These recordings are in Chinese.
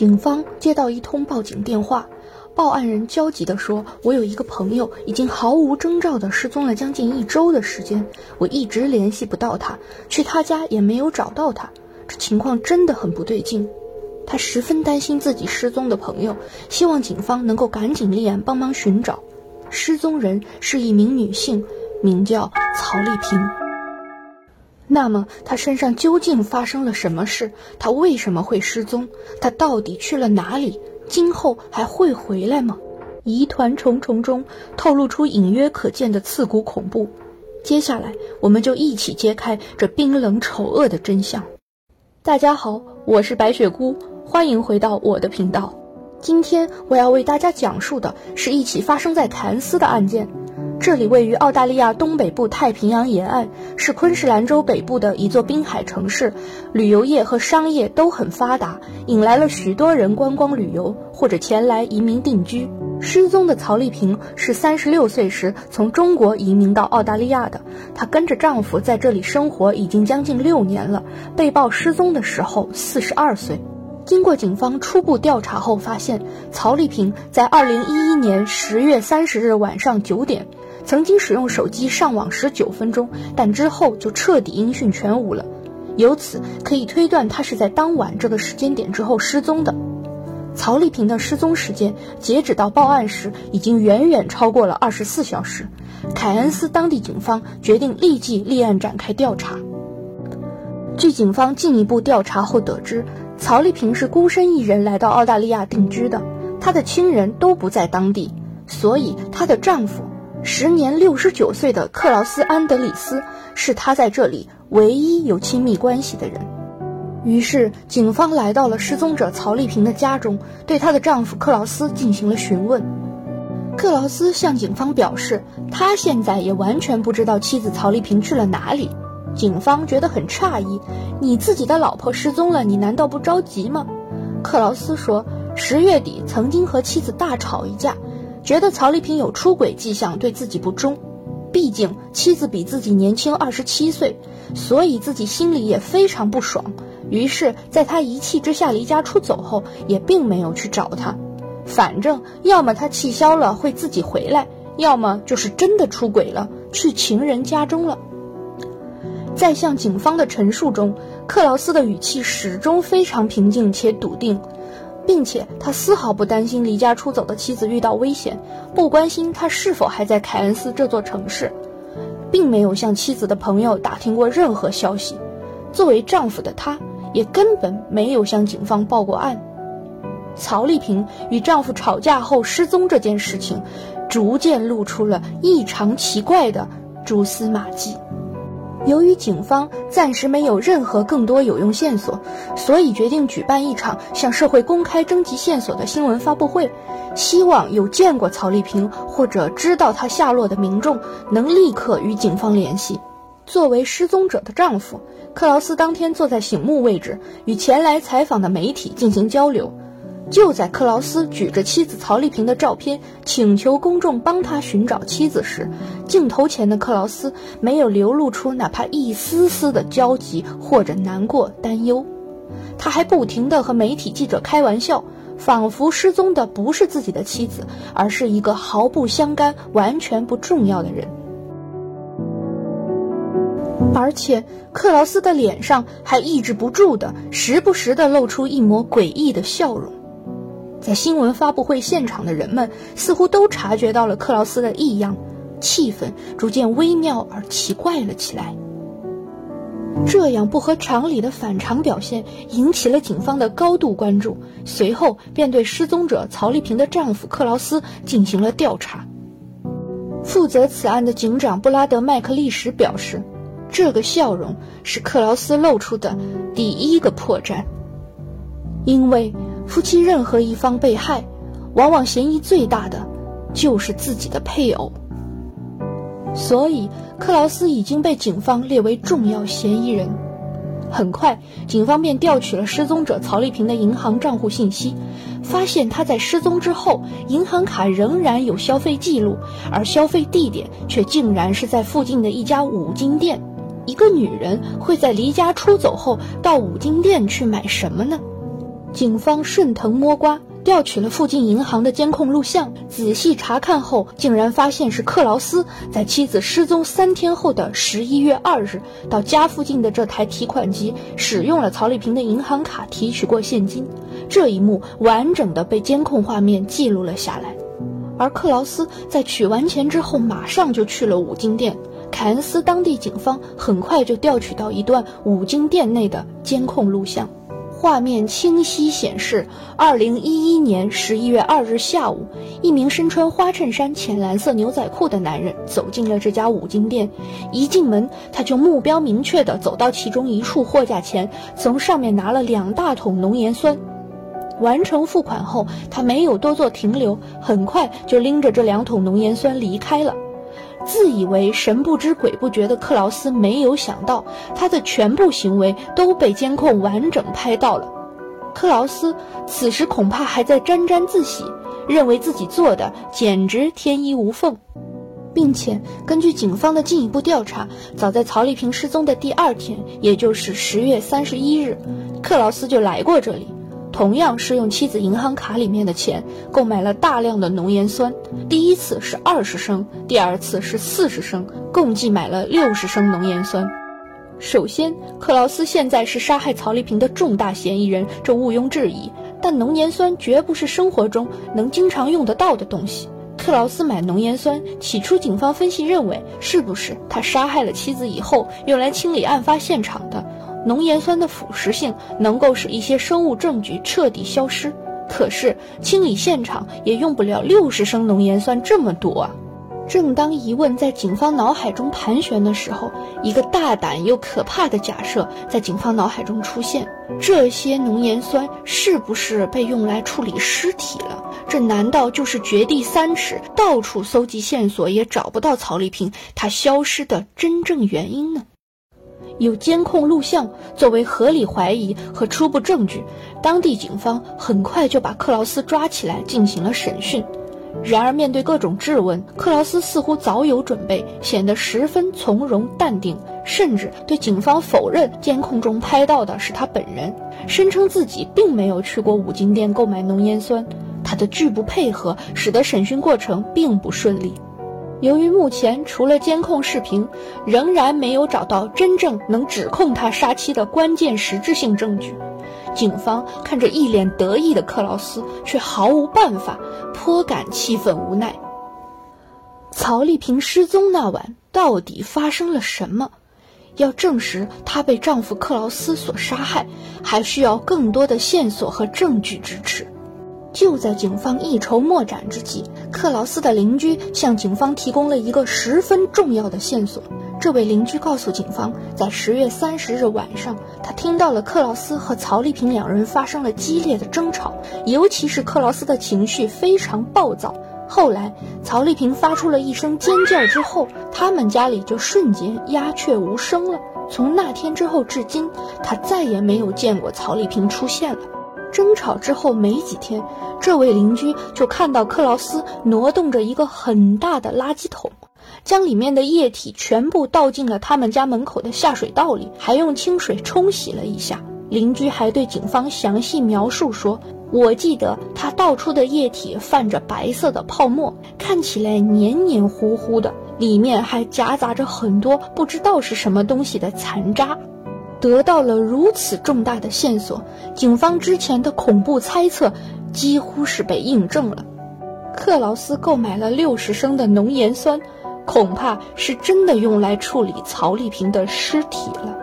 警方接到一通报警电话，报案人焦急地说：“我有一个朋友已经毫无征兆地失踪了将近一周的时间，我一直联系不到他，去他家也没有找到他，这情况真的很不对劲。”他十分担心自己失踪的朋友，希望警方能够赶紧立案帮忙寻找。失踪人是一名女性，名叫曹丽萍。那么，他身上究竟发生了什么事？他为什么会失踪？他到底去了哪里？今后还会回来吗？疑团重重中透露出隐约可见的刺骨恐怖。接下来，我们就一起揭开这冰冷丑恶的真相。大家好，我是白雪姑，欢迎回到我的频道。今天我要为大家讲述的是一起发生在凯恩斯的案件。这里位于澳大利亚东北部太平洋沿岸，是昆士兰州北部的一座滨海城市，旅游业和商业都很发达，引来了许多人观光旅游或者前来移民定居。失踪的曹丽萍是三十六岁时从中国移民到澳大利亚的，她跟着丈夫在这里生活已经将近六年了。被曝失踪的时候四十二岁。经过警方初步调查后发现，曹丽萍在二零一一年十月三十日晚上九点。曾经使用手机上网十九分钟，但之后就彻底音讯全无了。由此可以推断，他是在当晚这个时间点之后失踪的。曹丽萍的失踪时间截止到报案时，已经远远超过了二十四小时。凯恩斯当地警方决定立即立案展开调查。据警方进一步调查后得知，曹丽萍是孤身一人来到澳大利亚定居的，她的亲人都不在当地，所以她的丈夫。时年六十九岁的克劳斯·安德里斯是他在这里唯一有亲密关系的人。于是，警方来到了失踪者曹丽萍的家中，对她的丈夫克劳斯进行了询问。克劳斯向警方表示，他现在也完全不知道妻子曹丽萍去了哪里。警方觉得很诧异：“你自己的老婆失踪了，你难道不着急吗？”克劳斯说：“十月底曾经和妻子大吵一架。”觉得曹丽萍有出轨迹象，对自己不忠。毕竟妻子比自己年轻二十七岁，所以自己心里也非常不爽。于是，在他一气之下离家出走后，也并没有去找他。反正要么他气消了会自己回来，要么就是真的出轨了，去情人家中了。在向警方的陈述中，克劳斯的语气始终非常平静且笃定。并且他丝毫不担心离家出走的妻子遇到危险，不关心他是否还在凯恩斯这座城市，并没有向妻子的朋友打听过任何消息。作为丈夫的他，也根本没有向警方报过案。曹丽萍与丈夫吵架后失踪这件事情，逐渐露出了异常奇怪的蛛丝马迹。由于警方暂时没有任何更多有用线索，所以决定举办一场向社会公开征集线索的新闻发布会，希望有见过曹丽萍或者知道她下落的民众能立刻与警方联系。作为失踪者的丈夫，克劳斯当天坐在醒目位置，与前来采访的媒体进行交流。就在克劳斯举着妻子曹丽萍的照片，请求公众帮他寻找妻子时，镜头前的克劳斯没有流露出哪怕一丝丝的焦急或者难过、担忧。他还不停地和媒体记者开玩笑，仿佛失踪的不是自己的妻子，而是一个毫不相干、完全不重要的人。而且，克劳斯的脸上还抑制不住的，时不时地露出一抹诡异的笑容。在新闻发布会现场的人们似乎都察觉到了克劳斯的异样，气氛逐渐微妙而奇怪了起来。这样不合常理的反常表现引起了警方的高度关注，随后便对失踪者曹丽萍的丈夫克劳斯进行了调查。负责此案的警长布拉德·麦克利什表示，这个笑容是克劳斯露出的第一个破绽，因为。夫妻任何一方被害，往往嫌疑最大的就是自己的配偶。所以，克劳斯已经被警方列为重要嫌疑人。很快，警方便调取了失踪者曹丽萍的银行账户信息，发现她在失踪之后，银行卡仍然有消费记录，而消费地点却竟然是在附近的一家五金店。一个女人会在离家出走后到五金店去买什么呢？警方顺藤摸瓜。调取了附近银行的监控录像，仔细查看后，竟然发现是克劳斯在妻子失踪三天后的十一月二日，到家附近的这台提款机使用了曹丽萍的银行卡提取过现金。这一幕完整的被监控画面记录了下来。而克劳斯在取完钱之后，马上就去了五金店。凯恩斯当地警方很快就调取到一段五金店内的监控录像。画面清晰显示，二零一一年十一月二日下午，一名身穿花衬衫、浅蓝色牛仔裤的男人走进了这家五金店。一进门，他就目标明确地走到其中一处货架前，从上面拿了两大桶浓盐酸。完成付款后，他没有多做停留，很快就拎着这两桶浓盐酸离开了。自以为神不知鬼不觉的克劳斯没有想到，他的全部行为都被监控完整拍到了。克劳斯此时恐怕还在沾沾自喜，认为自己做的简直天衣无缝，并且根据警方的进一步调查，早在曹丽萍失踪的第二天，也就是十月三十一日，克劳斯就来过这里。同样是用妻子银行卡里面的钱购买了大量的浓盐酸，第一次是二十升，第二次是四十升，共计买了六十升浓盐酸。首先，克劳斯现在是杀害曹丽萍的重大嫌疑人，这毋庸置疑。但浓盐酸绝不是生活中能经常用得到的东西。克劳斯买浓盐酸，起初警方分析认为，是不是他杀害了妻子以后用来清理案发现场的？浓盐酸的腐蚀性能够使一些生物证据彻底消失，可是清理现场也用不了六十升浓盐酸这么多啊！正当疑问在警方脑海中盘旋的时候，一个大胆又可怕的假设在警方脑海中出现：这些浓盐酸是不是被用来处理尸体了？这难道就是掘地三尺，到处搜集线索也找不到曹丽萍她消失的真正原因呢？有监控录像作为合理怀疑和初步证据，当地警方很快就把克劳斯抓起来进行了审讯。然而，面对各种质问，克劳斯似乎早有准备，显得十分从容淡定，甚至对警方否认监控中拍到的是他本人，声称自己并没有去过五金店购买浓盐酸。他的拒不配合，使得审讯过程并不顺利。由于目前除了监控视频，仍然没有找到真正能指控他杀妻的关键实质性证据，警方看着一脸得意的克劳斯，却毫无办法，颇感气愤无奈。曹丽萍失踪那晚到底发生了什么？要证实她被丈夫克劳斯所杀害，还需要更多的线索和证据支持。就在警方一筹莫展之际，克劳斯的邻居向警方提供了一个十分重要的线索。这位邻居告诉警方，在十月三十日晚上，他听到了克劳斯和曹丽萍两人发生了激烈的争吵，尤其是克劳斯的情绪非常暴躁。后来，曹丽萍发出了一声尖叫之后，他们家里就瞬间鸦雀无声了。从那天之后至今，他再也没有见过曹丽萍出现了。争吵之后没几天，这位邻居就看到克劳斯挪动着一个很大的垃圾桶，将里面的液体全部倒进了他们家门口的下水道里，还用清水冲洗了一下。邻居还对警方详细描述说：“我记得他倒出的液体泛着白色的泡沫，看起来黏黏糊糊的，里面还夹杂着很多不知道是什么东西的残渣。”得到了如此重大的线索，警方之前的恐怖猜测几乎是被印证了。克劳斯购买了六十升的浓盐酸，恐怕是真的用来处理曹丽萍的尸体了。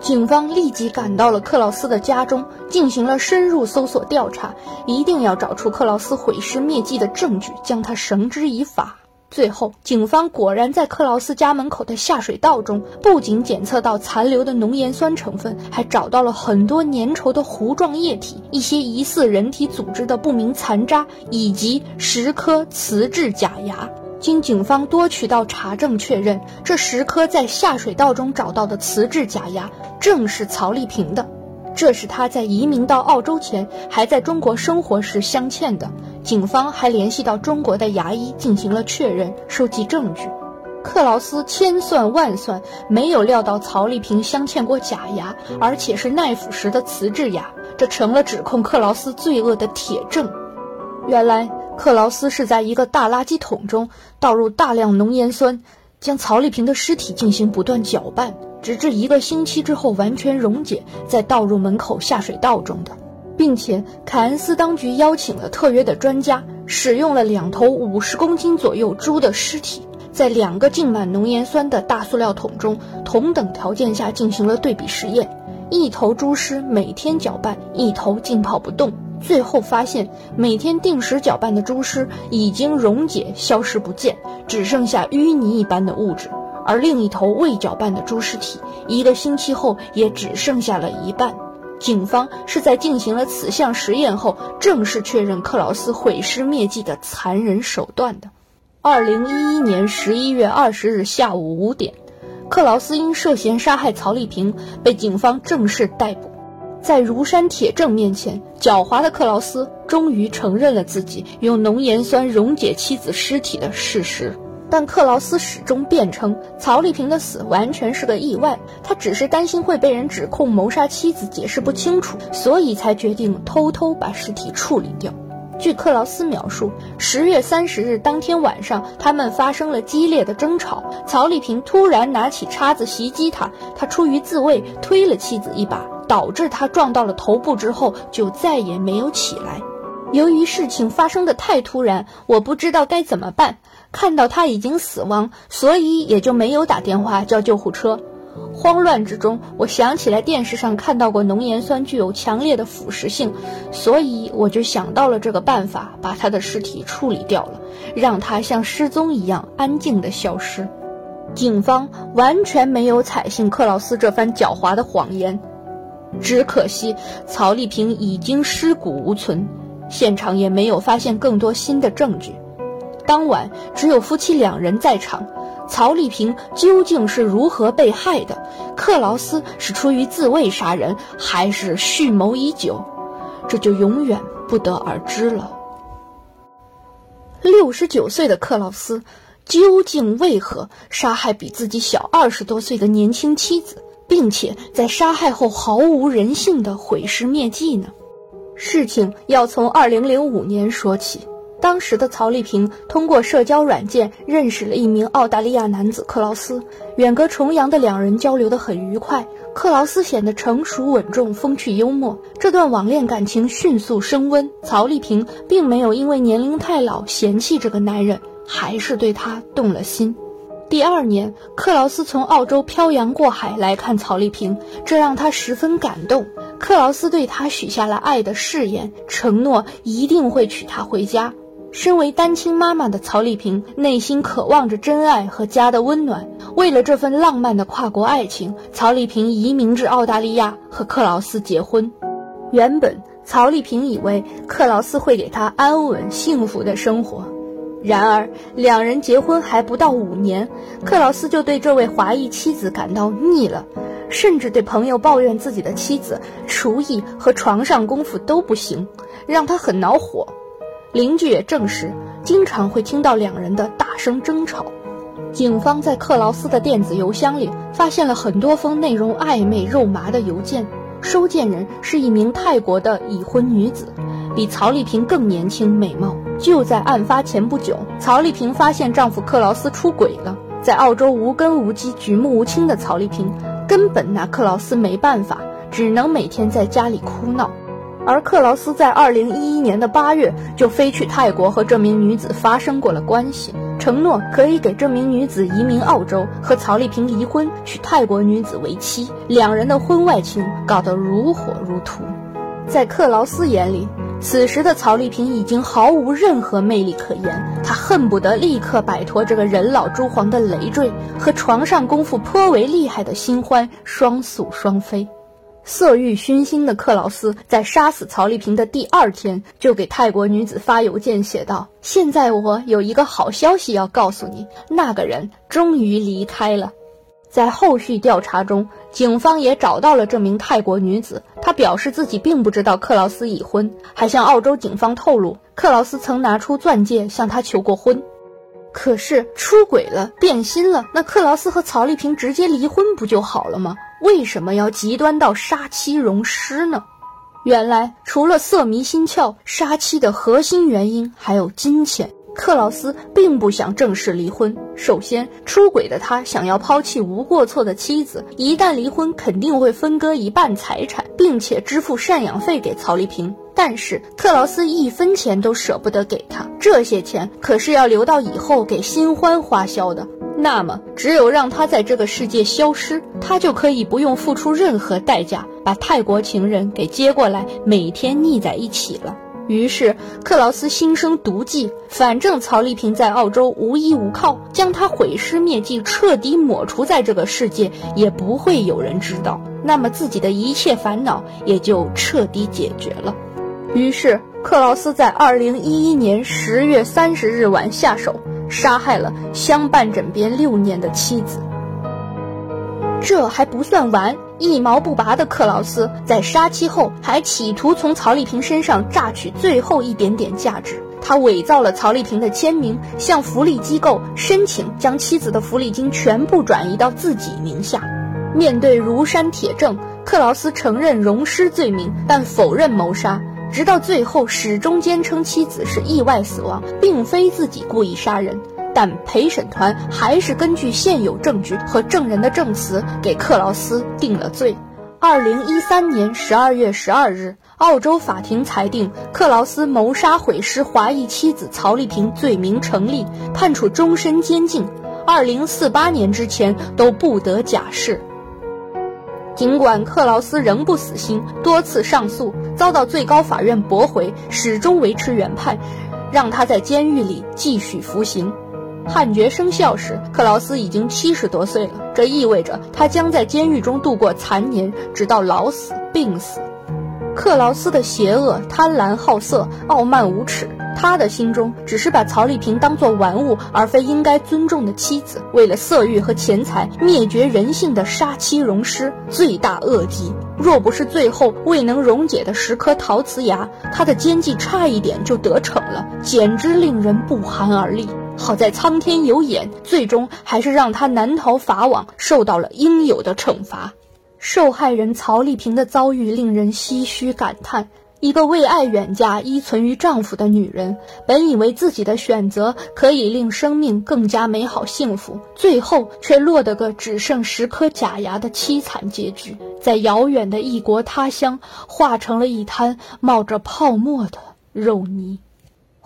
警方立即赶到了克劳斯的家中，进行了深入搜索调查，一定要找出克劳斯毁尸灭迹的证据，将他绳之以法。最后，警方果然在克劳斯家门口的下水道中，不仅检测到残留的浓盐酸成分，还找到了很多粘稠的糊状液体、一些疑似人体组织的不明残渣，以及十颗瓷质假牙。经警方多渠道查证确认，这十颗在下水道中找到的瓷质假牙，正是曹丽萍的。这是他在移民到澳洲前还在中国生活时镶嵌的。警方还联系到中国的牙医进行了确认，收集证据。克劳斯千算万算，没有料到曹丽萍镶嵌过假牙，而且是耐腐蚀的瓷质牙。这成了指控克劳斯罪恶的铁证。原来，克劳斯是在一个大垃圾桶中倒入大量浓盐酸，将曹丽萍的尸体进行不断搅拌，直至一个星期之后完全溶解，再倒入门口下水道中的。并且，凯恩斯当局邀请了特约的专家，使用了两头五十公斤左右猪的尸体，在两个浸满浓盐酸的大塑料桶中同等条件下进行了对比实验。一头猪尸每天搅拌，一头浸泡不动。最后发现，每天定时搅拌的猪尸已经溶解消失不见，只剩下淤泥一般的物质；而另一头未搅拌的猪尸体，一个星期后也只剩下了一半。警方是在进行了此项实验后，正式确认克劳斯毁尸灭迹的残忍手段的。二零一一年十一月二十日下午五点，克劳斯因涉嫌杀害曹丽萍被警方正式逮捕。在如山铁证面前，狡猾的克劳斯终于承认了自己用浓盐酸溶解妻子尸体的事实。但克劳斯始终辩称曹丽萍的死完全是个意外，他只是担心会被人指控谋杀妻子，解释不清楚，所以才决定偷偷把尸体处理掉。据克劳斯描述，十月三十日当天晚上，他们发生了激烈的争吵，曹丽萍突然拿起叉子袭击他，他出于自卫推了妻子一把，导致他撞到了头部之后就再也没有起来。由于事情发生的太突然，我不知道该怎么办。看到他已经死亡，所以也就没有打电话叫救护车。慌乱之中，我想起来电视上看到过浓盐酸具有强烈的腐蚀性，所以我就想到了这个办法，把他的尸体处理掉了，让他像失踪一样安静地消失。警方完全没有采信克劳斯这番狡猾的谎言，只可惜曹丽萍已经尸骨无存，现场也没有发现更多新的证据。当晚只有夫妻两人在场。曹丽萍究竟是如何被害的？克劳斯是出于自卫杀人，还是蓄谋已久？这就永远不得而知了。六十九岁的克劳斯究竟为何杀害比自己小二十多岁的年轻妻子，并且在杀害后毫无人性的毁尸灭迹呢？事情要从二零零五年说起。当时的曹丽萍通过社交软件认识了一名澳大利亚男子克劳斯，远隔重洋的两人交流得很愉快。克劳斯显得成熟稳重、风趣幽默，这段网恋感情迅速升温。曹丽萍并没有因为年龄太老嫌弃这个男人，还是对他动了心。第二年，克劳斯从澳洲漂洋过海来看曹丽萍，这让他十分感动。克劳斯对他许下了爱的誓言，承诺一定会娶她回家。身为单亲妈妈的曹丽萍，内心渴望着真爱和家的温暖。为了这份浪漫的跨国爱情，曹丽萍移民至澳大利亚和克劳斯结婚。原本，曹丽萍以为克劳斯会给她安稳幸福的生活，然而两人结婚还不到五年，克劳斯就对这位华裔妻子感到腻了，甚至对朋友抱怨自己的妻子厨艺和床上功夫都不行，让他很恼火。邻居也证实，经常会听到两人的大声争吵。警方在克劳斯的电子邮箱里发现了很多封内容暧昧肉麻的邮件，收件人是一名泰国的已婚女子，比曹丽萍更年轻美貌。就在案发前不久，曹丽萍发现丈夫克劳斯出轨了。在澳洲无根无基、举目无亲的曹丽萍，根本拿克劳斯没办法，只能每天在家里哭闹。而克劳斯在二零一一年的八月就飞去泰国和这名女子发生过了关系，承诺可以给这名女子移民澳洲，和曹丽萍离婚，娶泰国女子为妻。两人的婚外情搞得如火如荼。在克劳斯眼里，此时的曹丽萍已经毫无任何魅力可言，她恨不得立刻摆脱这个人老珠黄的累赘，和床上功夫颇为厉害的新欢双宿双飞。色欲熏心的克劳斯在杀死曹丽萍的第二天，就给泰国女子发邮件写道：“现在我有一个好消息要告诉你，那个人终于离开了。”在后续调查中，警方也找到了这名泰国女子，她表示自己并不知道克劳斯已婚，还向澳洲警方透露，克劳斯曾拿出钻戒向她求过婚。可是出轨了，变心了，那克劳斯和曹丽萍直接离婚不就好了吗？为什么要极端到杀妻容尸呢？原来，除了色迷心窍，杀妻的核心原因还有金钱。克劳斯并不想正式离婚。首先，出轨的他想要抛弃无过错的妻子，一旦离婚，肯定会分割一半财产，并且支付赡养费给曹丽萍。但是，克劳斯一分钱都舍不得给他，这些钱可是要留到以后给新欢花销的。那么，只有让他在这个世界消失，他就可以不用付出任何代价，把泰国情人给接过来，每天腻在一起了。于是克劳斯心生毒计，反正曹丽萍在澳洲无依无靠，将她毁尸灭迹，彻底抹除在这个世界，也不会有人知道。那么自己的一切烦恼也就彻底解决了。于是克劳斯在二零一一年十月三十日晚下手，杀害了相伴枕边六年的妻子。这还不算完。一毛不拔的克劳斯在杀妻后，还企图从曹丽萍身上榨取最后一点点价值。他伪造了曹丽萍的签名，向福利机构申请将妻子的福利金全部转移到自己名下。面对如山铁证，克劳斯承认溶尸罪名，但否认谋杀。直到最后，始终坚称妻子是意外死亡，并非自己故意杀人。但陪审团还是根据现有证据和证人的证词，给克劳斯定了罪。二零一三年十二月十二日，澳洲法庭裁定克劳斯谋杀毁尸华裔妻子曹丽萍罪名成立，判处终身监禁。二零四八年之前都不得假释。尽管克劳斯仍不死心，多次上诉遭到最高法院驳回，始终维持原判，让他在监狱里继续服刑。判决生效时，克劳斯已经七十多岁了，这意味着他将在监狱中度过残年，直到老死、病死。克劳斯的邪恶、贪婪、好色、傲慢无耻，他的心中只是把曹丽萍当作玩物，而非应该尊重的妻子。为了色欲和钱财，灭绝人性的杀妻溶尸，罪大恶极。若不是最后未能溶解的十颗陶瓷牙，他的奸计差一点就得逞了，简直令人不寒而栗。好在苍天有眼，最终还是让他难逃法网，受到了应有的惩罚。受害人曹丽萍的遭遇令人唏嘘感叹：一个为爱远嫁、依存于丈夫的女人，本以为自己的选择可以令生命更加美好幸福，最后却落得个只剩十颗假牙的凄惨结局，在遥远的异国他乡，化成了一滩冒着泡沫的肉泥。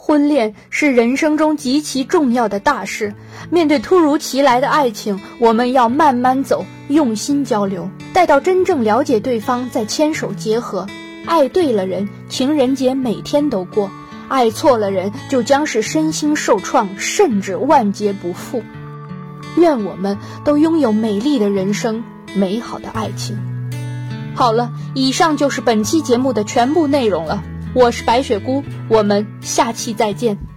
婚恋是人生中极其重要的大事，面对突如其来的爱情，我们要慢慢走，用心交流，待到真正了解对方再牵手结合。爱对了人，情人节每天都过；爱错了人，就将是身心受创，甚至万劫不复。愿我们都拥有美丽的人生，美好的爱情。好了，以上就是本期节目的全部内容了。我是白雪姑，我们下期再见。